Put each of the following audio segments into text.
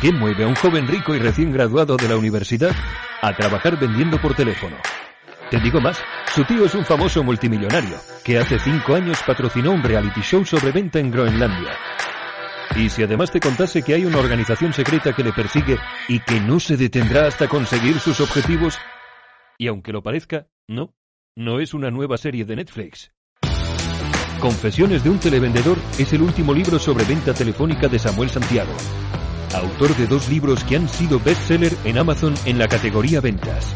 ¿Qué mueve a un joven rico y recién graduado de la universidad a trabajar vendiendo por teléfono? Te digo más, su tío es un famoso multimillonario que hace cinco años patrocinó un reality show sobre venta en Groenlandia. Y si además te contase que hay una organización secreta que le persigue y que no se detendrá hasta conseguir sus objetivos, y aunque lo parezca, no, no es una nueva serie de Netflix. Confesiones de un televendedor es el último libro sobre venta telefónica de Samuel Santiago, autor de dos libros que han sido bestseller en Amazon en la categoría ventas.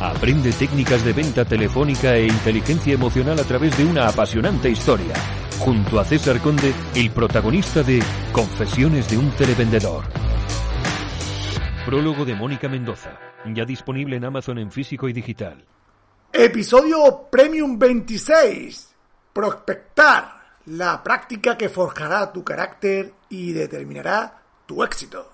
Aprende técnicas de venta telefónica e inteligencia emocional a través de una apasionante historia, junto a César Conde, el protagonista de Confesiones de un televendedor. Prólogo de Mónica Mendoza, ya disponible en Amazon en físico y digital. Episodio Premium 26. Prospectar, la práctica que forjará tu carácter y determinará tu éxito.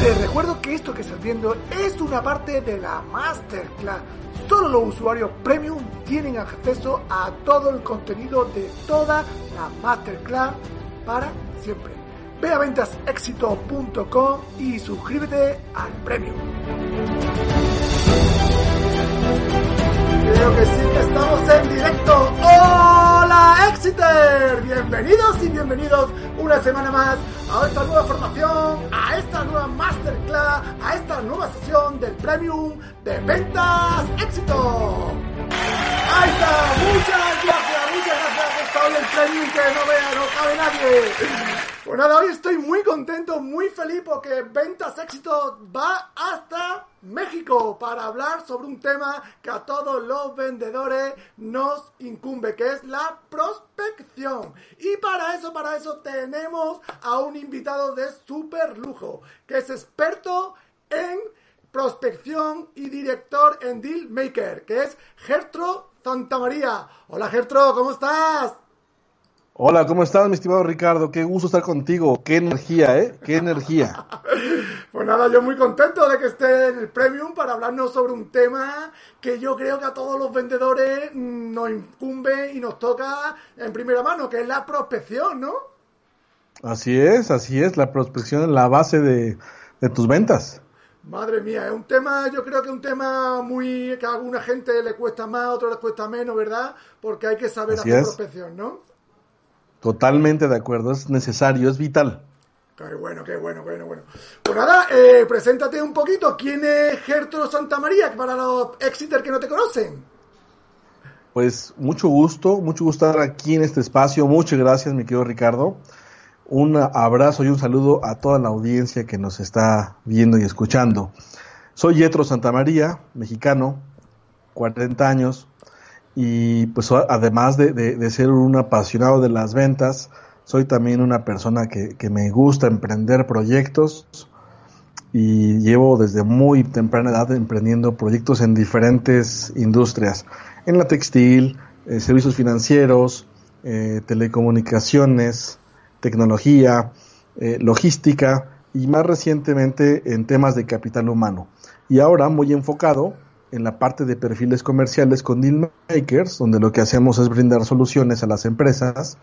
Te recuerdo que esto que estás viendo es una parte de la Masterclass. Solo los usuarios premium tienen acceso a todo el contenido de toda la Masterclass para siempre. Ve a ventasexito.com y suscríbete al premium. Creo que sí que estamos en directo. ¡Hola, Exeter! Bienvenidos y bienvenidos una semana más a esta nueva formación, a esta nueva masterclass, a esta nueva sesión del Premium de Ventas Éxito. Ahí está, muchas gracias, muchas gracias. Está hoy el Premium que no vea, no cabe nadie. Pues nada, hoy estoy muy contento, muy feliz porque Ventas Éxito va hasta México para hablar sobre un tema que a todos los vendedores nos incumbe, que es la prospección. Y para eso, para eso tenemos a un invitado de super lujo, que es experto en prospección y director en Deal Maker, que es Gertro Santamaría. Hola Gertro, ¿cómo estás? Hola, ¿cómo estás, mi estimado Ricardo? Qué gusto estar contigo. Qué energía, ¿eh? Qué energía. pues nada, yo muy contento de que esté en el Premium para hablarnos sobre un tema que yo creo que a todos los vendedores nos incumbe y nos toca en primera mano, que es la prospección, ¿no? Así es, así es. La prospección es la base de, de tus ventas. Madre mía, es un tema, yo creo que es un tema muy que a alguna gente le cuesta más, a otros les cuesta menos, ¿verdad? Porque hay que saber Así hacer es. prospección, ¿no? Totalmente de acuerdo, es necesario, es vital. Qué bueno, qué bueno, bueno, bueno. Pues nada, eh, preséntate un poquito. ¿Quién es Gertrude Santa María para los Exeter que no te conocen? Pues mucho gusto, mucho gusto estar aquí en este espacio. Muchas gracias, mi querido Ricardo. Un abrazo y un saludo a toda la audiencia que nos está viendo y escuchando. Soy Yetro Santa María, mexicano, 40 años, y pues además de, de- de ser un apasionado de las ventas, soy también una persona que, que me gusta emprender proyectos y llevo desde muy temprana edad emprendiendo proyectos en diferentes industrias, en la textil, eh, servicios financieros, eh, telecomunicaciones, tecnología, eh, logística y más recientemente en temas de capital humano. Y ahora muy enfocado en la parte de perfiles comerciales con Deal Makers, donde lo que hacemos es brindar soluciones a las empresas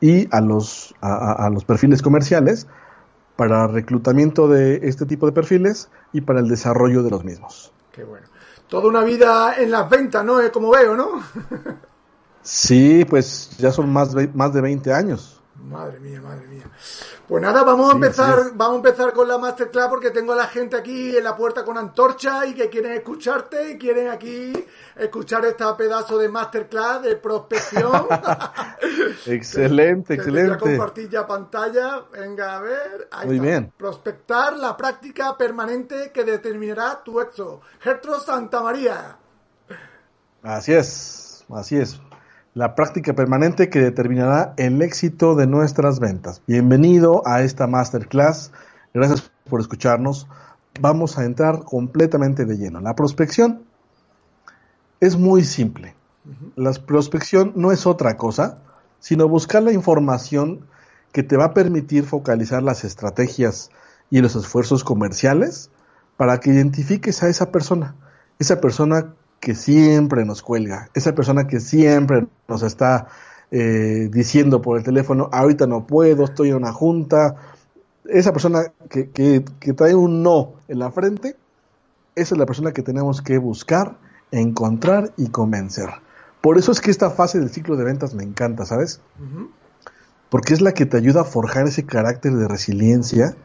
y a los, a, los perfiles comerciales para reclutamiento de este tipo de perfiles y para el desarrollo de los mismos. Qué bueno. Toda una vida en las ventas, ¿no? Como veo, ¿no? Sí, pues ya son más, más de 20 años. Madre mía, madre mía. Pues nada, vamos a empezar, vamos a empezar con la masterclass porque tengo a la gente aquí en la puerta con antorcha y que quieren escucharte y quieren aquí escuchar esta pedazo de masterclass de prospección. Excelente, Que te voy a excelente. compartir ya pantalla. Venga, a ver. Ahí Muy está. bien. Prospectar la práctica permanente que determinará tu éxito. Gertro Santa María. Así es, así es. La práctica permanente que determinará el éxito de nuestras ventas. Bienvenido a esta masterclass. Gracias por escucharnos. Vamos a entrar completamente de lleno. La prospección es muy simple. La prospección no es otra cosa, sino buscar la información que te va a permitir focalizar las estrategias y los esfuerzos comerciales para que identifiques a esa persona, esa persona que siempre nos cuelga, esa persona que siempre nos está eh, diciendo por el teléfono, ahorita no puedo, estoy en una junta, esa persona que, que, que trae un no en la frente, esa es la persona que tenemos que buscar, encontrar y convencer. Por eso es que esta fase del ciclo de ventas me encanta, ¿sabes? Porque es la que te ayuda a forjar ese carácter de resiliencia,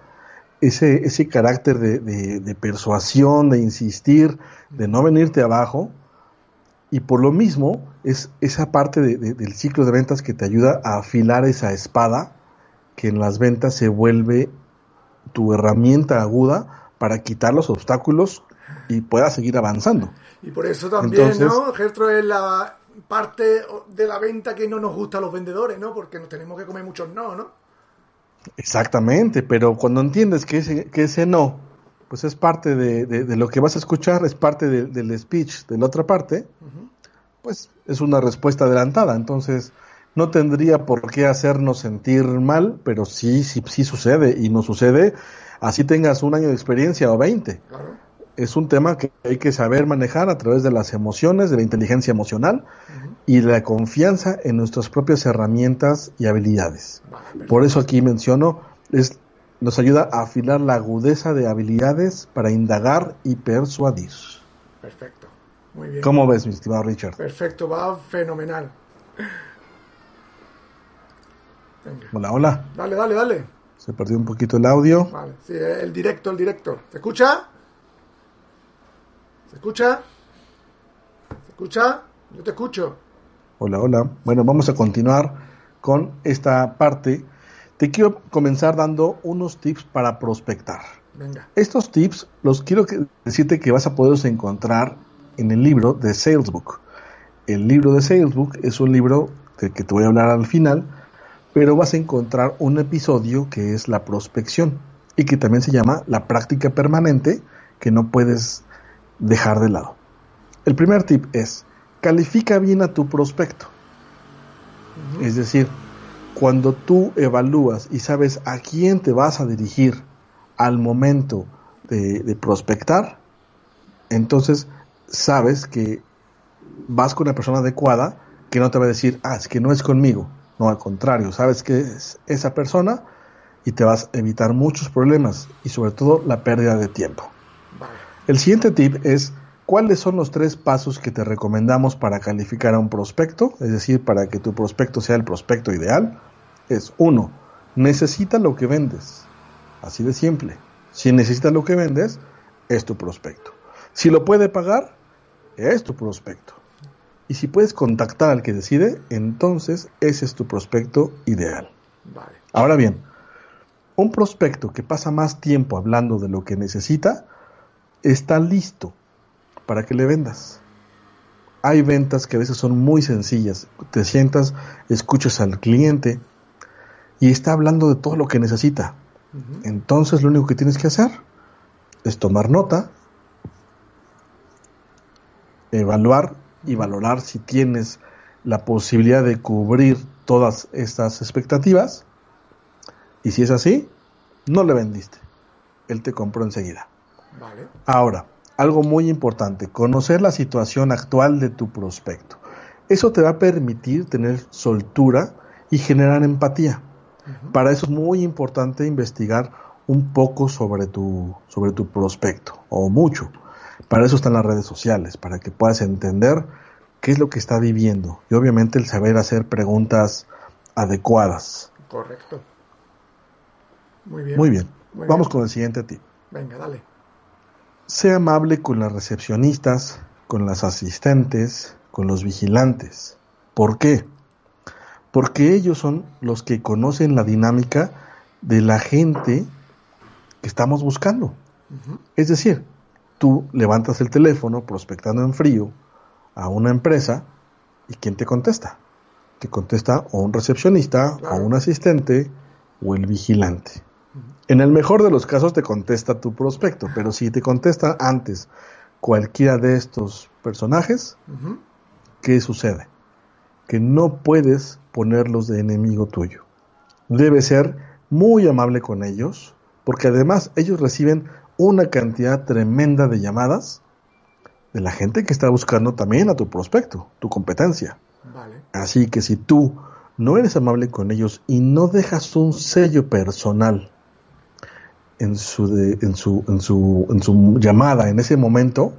ese, ese carácter de, de, persuasión, de insistir, de no venirte abajo. Y por lo mismo es esa parte del ciclo de ventas que te ayuda a afilar esa espada que en las ventas se vuelve tu herramienta aguda para quitar los obstáculos y puedas seguir avanzando. Y por eso también, ¿no? Gestro es la parte de la venta que no nos gusta a los vendedores, ¿no? Porque nos tenemos que comer muchos no, ¿no? Exactamente, pero cuando entiendes que ese, que ese no, pues es parte de, lo que vas a escuchar, es parte del speech de la otra parte, pues es una respuesta adelantada. Entonces, no tendría por qué hacernos sentir mal, pero sí, sí, sí sucede y no sucede, así tengas un año de experiencia o 20. Es un tema que hay que saber manejar a través de las emociones, de la inteligencia emocional y la confianza en nuestras propias herramientas y habilidades. por eso aquí menciono, es, nos ayuda a afilar la agudeza de habilidades para indagar y persuadir. Perfecto. Muy bien. ¿Cómo ves, mi estimado Richard? Perfecto, va fenomenal. Hola, hola. Dale, dale, dale. Se perdió un poquito el audio. Vale, sí, el directo, el directo. ¿Se escucha? ¿Se escucha? ¿Se escucha? Yo te escucho. Hola, hola. Bueno, vamos a continuar con esta parte. Te quiero comenzar dando unos tips para prospectar. Venga. Estos tips los quiero decirte que vas a poderlos encontrar en el libro de Salesbook. El libro de Salesbook es un libro del que te voy a hablar al final pero vas a encontrar un episodio que es la prospección y que también se llama la práctica permanente que no puedes dejar de lado. El primer tip es, califica bien a tu prospecto. Es decir, cuando tú evalúas y sabes a quién te vas a dirigir al momento de, de prospectar, entonces sabes que vas con la persona adecuada que no te va a decir, ah, es que no es conmigo, no, al contrario, sabes que es esa persona y te vas a evitar muchos problemas y sobre todo la pérdida de tiempo. El siguiente tip es cuáles son los tres pasos que te recomendamos para calificar a un prospecto, es decir, para que tu prospecto sea el prospecto ideal. Es uno, necesita lo que vendes. Así de simple. Si necesita lo que vendes, es tu prospecto. Si lo puede pagar, es tu prospecto. Y si puedes contactar al que decide, entonces ese es tu prospecto ideal. Ahora bien, un prospecto que pasa más tiempo hablando de lo que necesita, está listo para que le vendas. Hay ventas que a veces son muy sencillas. Te sientas, escuchas al cliente y está hablando de todo lo que necesita. Entonces lo único que tienes que hacer es tomar nota, evaluar y valorar si tienes la posibilidad de cubrir todas estas expectativas. Y si es así, no le vendiste. Él te compró enseguida. Ahora, algo muy importante, conocer la situación actual de tu prospecto. Eso te va a permitir tener soltura y generar empatía. Para eso es muy importante investigar un poco sobre tu, sobre tu prospecto, o mucho. Para eso están las redes sociales, para que puedas entender qué es lo que está viviendo y obviamente el saber hacer preguntas adecuadas. Correcto. Muy bien. Muy bien. Vamos con el siguiente tip. Venga, dale. Sea amable con las recepcionistas, con las asistentes, con los vigilantes. ¿Por qué? Porque ellos son los que conocen la dinámica de la gente que estamos buscando. Es decir, tú levantas el teléfono prospectando en frío a una empresa y ¿quién te contesta? te contesta o un recepcionista, Claro. o un asistente, o el vigilante. En el mejor de los casos te contesta tu prospecto, pero si te contesta antes cualquiera de estos personajes. ¿qué sucede? Que no puedes ponerlos de enemigo tuyo. Debes ser muy amable con ellos, porque además ellos reciben una cantidad tremenda de llamadas de la gente que está buscando también a tu prospecto, tu competencia. Vale. Así que si tú no eres amable con ellos y no dejas un sello personal en su, de- en su, en su, en su llamada en ese momento,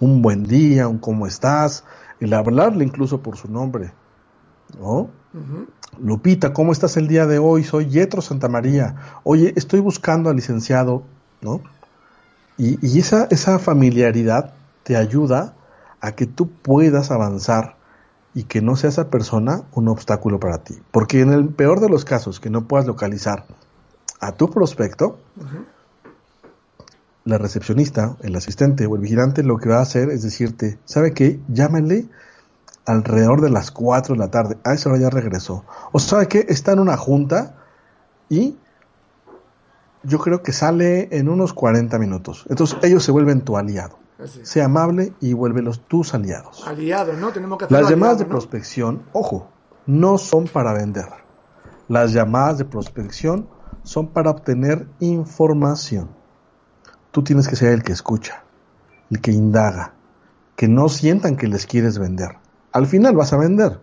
un buen día, un cómo estás, el hablarle incluso por su nombre, ¿no? Lupita, ¿cómo estás el día de hoy? Soy Yetro Santa María. Oye, estoy buscando al licenciado, ¿no? Y, y esa, esa familiaridad te ayuda a que tú puedas avanzar y que no sea esa persona un obstáculo para ti. Porque en el peor de los casos que no puedas localizar a tu prospecto, la recepcionista, el asistente o el vigilante lo que va a hacer es decirte, ¿sabe qué? Llámale alrededor de las 4 de la tarde. A esa hora ya regresó. O sabe qué? Está en una junta y yo creo que sale en unos 40 minutos. Entonces ellos se vuelven tu aliado. Así. Sea amable y vuélvelos tus aliados. Aliados, ¿no? Tenemos que hacer Las llamadas de prospección, ojo, no son para vender. Las llamadas de prospección son para obtener información. Tú tienes que ser el que escucha, el que indaga, que no sientan que les quieres vender. Al final vas a vender,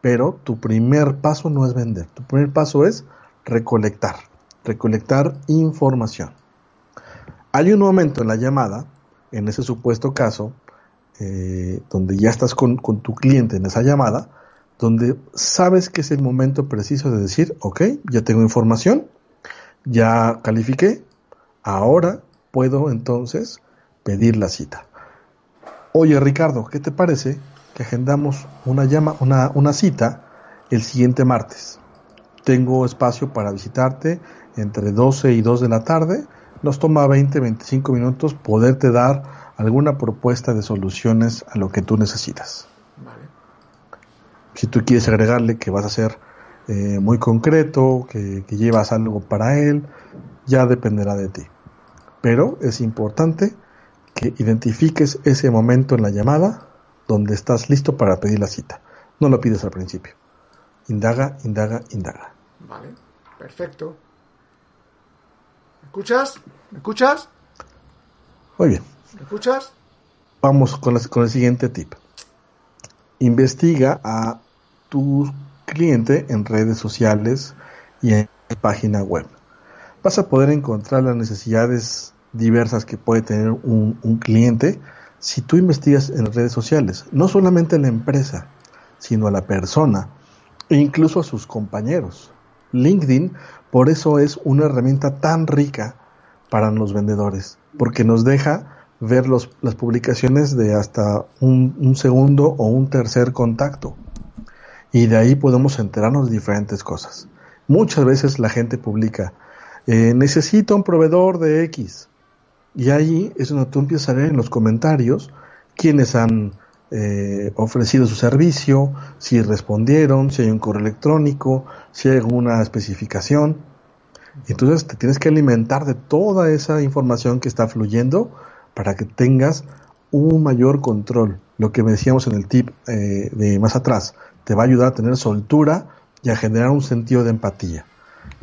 pero tu primer paso no es vender. Tu primer paso es recolectar, recolectar información. Hay un momento en la llamada, en ese supuesto caso, eh, donde ya estás con, con tu cliente en esa llamada, donde sabes que es el momento preciso de decir, ok, ya tengo información, ya califiqué, ahora puedo entonces pedir la cita. Oye Ricardo, ¿qué te parece que agendamos una, llama, una, una cita el siguiente martes? Tengo espacio para visitarte entre 12 y 2 de la tarde. Nos toma 20, 25 minutos poderte dar alguna propuesta de soluciones a lo que tú necesitas. Vale. Si tú quieres agregarle que vas a ser eh, muy concreto, que, que llevas algo para él, ya dependerá de ti. Pero es importante que identifiques ese momento en la llamada donde estás listo para pedir la cita. No lo pides al principio. Indaga, indaga, indaga. Vale. Perfecto. ¿Me escuchas? ¿Me escuchas? Muy bien. ¿Me escuchas? Vamos con, las- con el siguiente tip. Investiga a tu cliente en redes sociales y en página web. Vas a poder encontrar las necesidades diversas que puede tener un, cliente si tú investigas en redes sociales. No solamente a la empresa, sino a la persona e incluso a sus compañeros. LinkedIn por eso es una herramienta tan rica para los vendedores, porque nos deja ver los- las publicaciones de hasta un segundo o un tercer contacto. Y de ahí podemos enterarnos de diferentes cosas. Muchas veces la gente publica, eh, necesito un proveedor de X. Y ahí es donde tú empiezas a leer en los comentarios quiénes han eh, ofrecido su servicio, si respondieron, si hay un correo electrónico, si hay alguna especificación. Entonces te tienes que alimentar de toda esa información que está fluyendo para que tengas un mayor control. Lo que decíamos en el tip eh, de más atrás, te va a ayudar a tener soltura y a generar un sentido de empatía.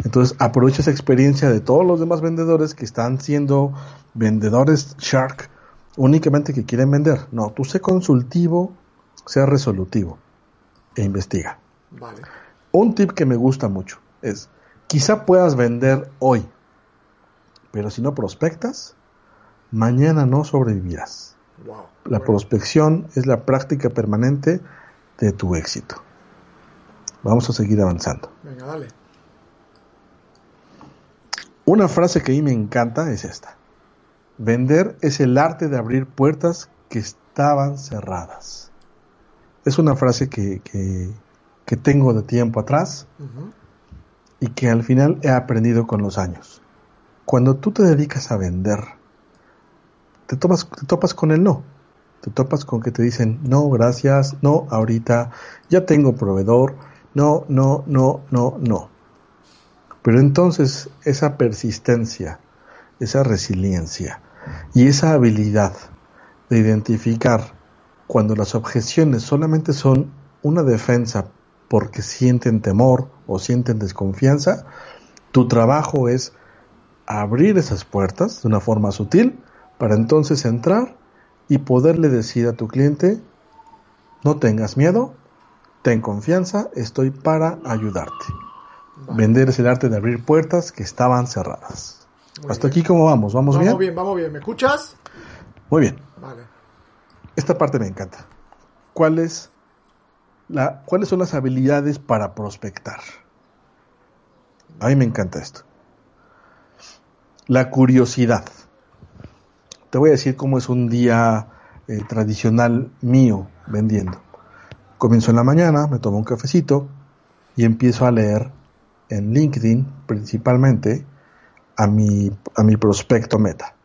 Entonces aprovecha esa experiencia de todos los demás vendedores que están siendo vendedores Shark únicamente que quieren vender. No, tú sé consultivo, sea resolutivo e investiga. Vale. Un tip que me gusta mucho es, quizá puedas vender hoy, pero si no prospectas, mañana no sobrevivirás. La prospección es la práctica permanente de tu éxito. Vamos a seguir avanzando. Venga, dale. Una frase que a mí me encanta es esta. Vender es el arte de abrir puertas que estaban cerradas. Es una frase que, que- que tengo de tiempo atrás y que al final he aprendido con los años. Cuando tú te dedicas a vender, te topas, te topas con el no. Te topas con que te dicen, no, gracias, no, ahorita, ya tengo proveedor, no, no, no, no, no. Pero entonces esa persistencia, esa resiliencia y esa habilidad de identificar cuando las objeciones solamente son una defensa porque sienten temor o sienten desconfianza, tu trabajo es abrir esas puertas de una forma sutil para entonces entrar y poderle decir a tu cliente, no tengas miedo, ten confianza, estoy para ayudarte. Vender es el arte de abrir puertas que estaban cerradas. Hasta aquí cómo vamos, ¿vamos, Vamos bien? bien, vamos bien. ¿Me escuchas? Muy bien. Vale. Esta parte me encanta. ¿Cuáles, la, ¿Cuáles son las habilidades para prospectar? A mí me encanta esto. La curiosidad. Te voy a decir cómo es un día eh, tradicional mío vendiendo. Comienzo en la mañana, me tomo un cafecito y empiezo a leer en LinkedIn principalmente a mi, a mi prospecto meta.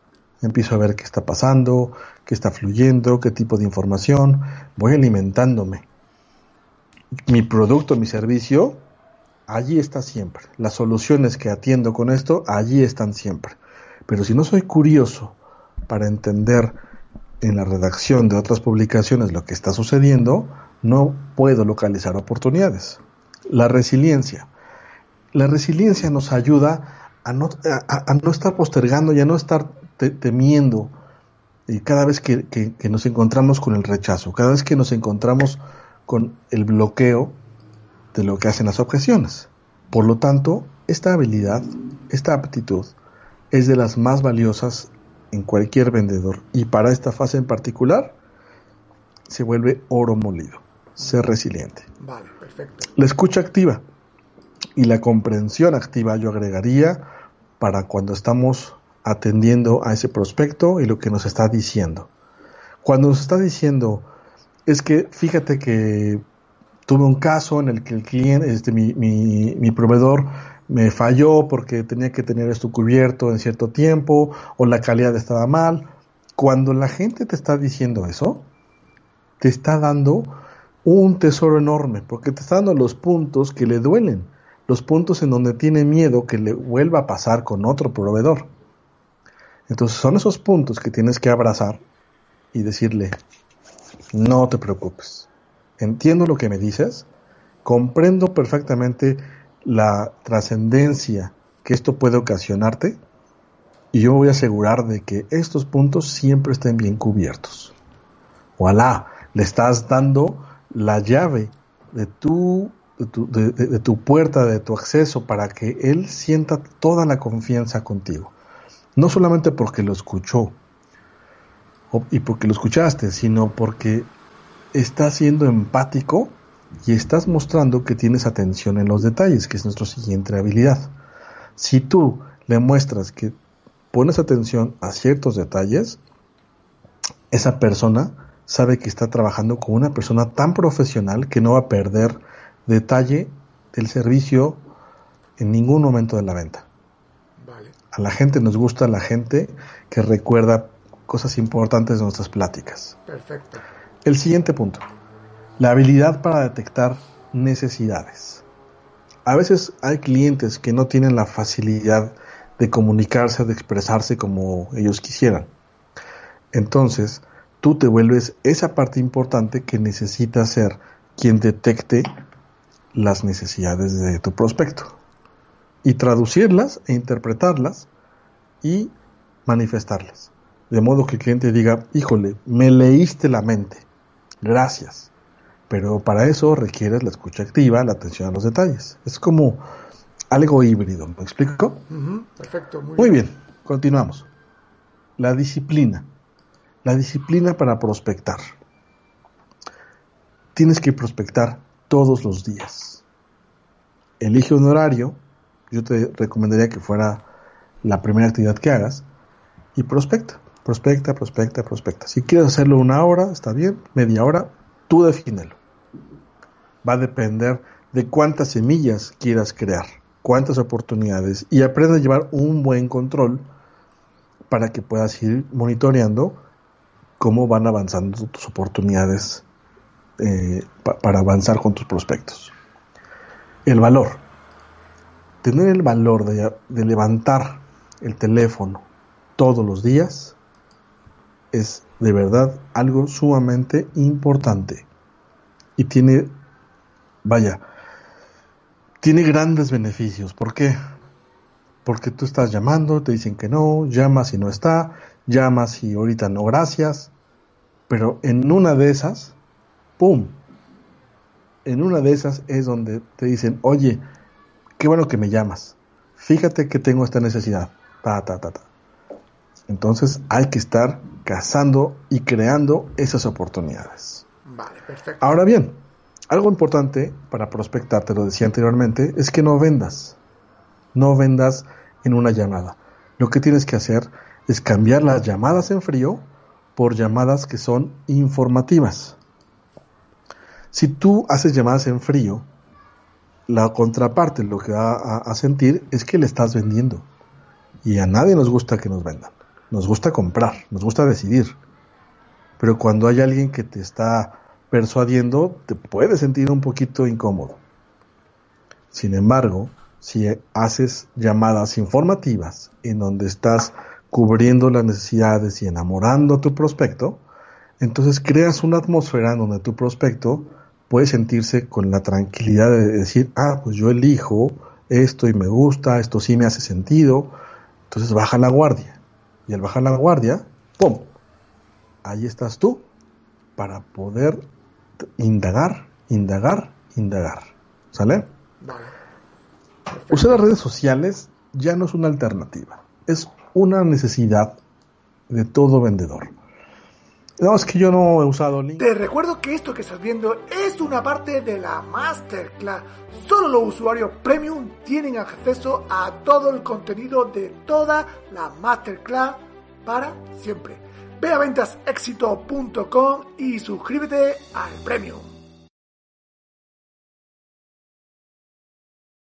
Empiezo a ver qué está pasando, qué está fluyendo, qué tipo de información. Voy alimentándome. Mi producto, mi servicio, allí está siempre. Las soluciones que atiendo con esto, allí están siempre. Pero si no soy curioso para entender en la redacción de otras publicaciones lo que está sucediendo, no puedo localizar oportunidades. La resiliencia. La resiliencia nos ayuda a no, a, a no estar postergando y a no estar te, temiendo y cada vez que, que, que, nos encontramos con el rechazo, cada vez que nos encontramos con el bloqueo de lo que hacen las objeciones. Por lo tanto, esta habilidad, esta aptitud, es de las más valiosas en cualquier vendedor y para esta fase en particular se vuelve oro molido, ser resiliente. Vale, perfecto. La escucha activa y la comprensión activa yo agregaría para cuando estamos atendiendo a ese prospecto y lo que nos está diciendo. Cuando nos está diciendo, es que fíjate que tuve un caso en el que el cliente, este, mi, mi, mi proveedor me falló porque tenía que tener esto cubierto en cierto tiempo o la calidad estaba mal. Cuando la gente te está diciendo eso, te está dando un tesoro enorme porque te está dando los puntos que le duelen, los puntos en donde tiene miedo que le vuelva a pasar con otro proveedor. Entonces son esos puntos que tienes que abrazar y decirle, no te preocupes, entiendo lo que me dices, comprendo perfectamente la trascendencia que esto puede ocasionarte y yo voy a asegurar de que estos puntos siempre estén bien cubiertos. Voilà, le estás dando la llave de tu, de tu, de, tu puerta, de tu acceso, para que él sienta toda la confianza contigo no solamente porque lo escuchó y porque lo escuchaste, sino porque estás siendo empático y estás mostrando que tienes atención en los detalles, que es nuestra siguiente habilidad. Si tú le muestras que pones atención a ciertos detalles, esa persona sabe que está trabajando con una persona tan profesional que no va a perder detalle del servicio en ningún momento de la venta a la gente nos gusta la gente que recuerda cosas importantes de nuestras pláticas. Perfecto. El siguiente punto, la habilidad para detectar necesidades. A veces hay clientes que no tienen la facilidad de comunicarse, de expresarse como ellos quisieran. Entonces, tú te vuelves esa parte importante que necesita ser quien detecte las necesidades de tu prospecto y traducirlas e interpretarlas y manifestarlas. De modo que el cliente diga, híjole, me leíste la mente, gracias. Pero para eso requieres la escucha activa, la atención a los detalles. Es como algo híbrido, ¿me explico? Uh -huh. Perfecto, muy, muy bien. bien, continuamos. La disciplina. La disciplina para prospectar. Tienes que prospectar todos los días. Elige un horario yo te recomendaría que fuera la primera actividad que hagas y prospecta, prospecta, prospecta, prospecta. Si quieres hacerlo una hora, está bien, media hora, tú defínelo. Va a depender de cuántas semillas quieras crear, cuántas oportunidades y aprende a llevar un buen control para que puedas ir monitoreando cómo van avanzando tus oportunidades eh, pa para avanzar con tus prospectos. el valor. Tener el valor de, de levantar el teléfono todos los días es de verdad algo sumamente importante. Y tiene, vaya, tiene grandes beneficios. ¿Por qué? Porque tú estás llamando, te dicen que no, llamas y no está, llamas y ahorita no, gracias. Pero en una de esas, ¡pum! En una de esas es donde te dicen, oye, qué bueno que me llamas. Fíjate que tengo esta necesidad. Ta, ta, ta, ta. Entonces hay que estar cazando y creando esas oportunidades. Vale, perfecto. Ahora bien, algo importante para prospectar, te lo decía anteriormente, es que no vendas. No vendas en una llamada. Lo que tienes que hacer es cambiar las llamadas en frío por llamadas que son informativas. Si tú haces llamadas en frío, la contraparte lo que va a, a sentir es que le estás vendiendo. Y a nadie nos gusta que nos vendan. Nos gusta comprar, nos gusta decidir. Pero cuando hay alguien que te está persuadiendo, te puedes sentir un poquito incómodo. Sin embargo, si haces llamadas informativas en donde estás cubriendo las necesidades y enamorando a tu prospecto, entonces creas una atmósfera en donde tu prospecto puede sentirse con la tranquilidad de decir, ah, pues yo elijo esto y me gusta, esto sí me hace sentido, entonces baja la guardia. Y al bajar la guardia, ¡pum! Ahí estás tú para poder indagar, indagar, indagar. ¿Sale? Vale. Usar las redes sociales ya no es una alternativa, es una necesidad de todo vendedor. No, es que yo no he usado LinkedIn. Te recuerdo que esto que estás viendo es una parte de la Masterclass. Solo los usuarios premium tienen acceso a todo el contenido de toda la Masterclass para siempre. Ve a ventasexito.com y suscríbete al premium.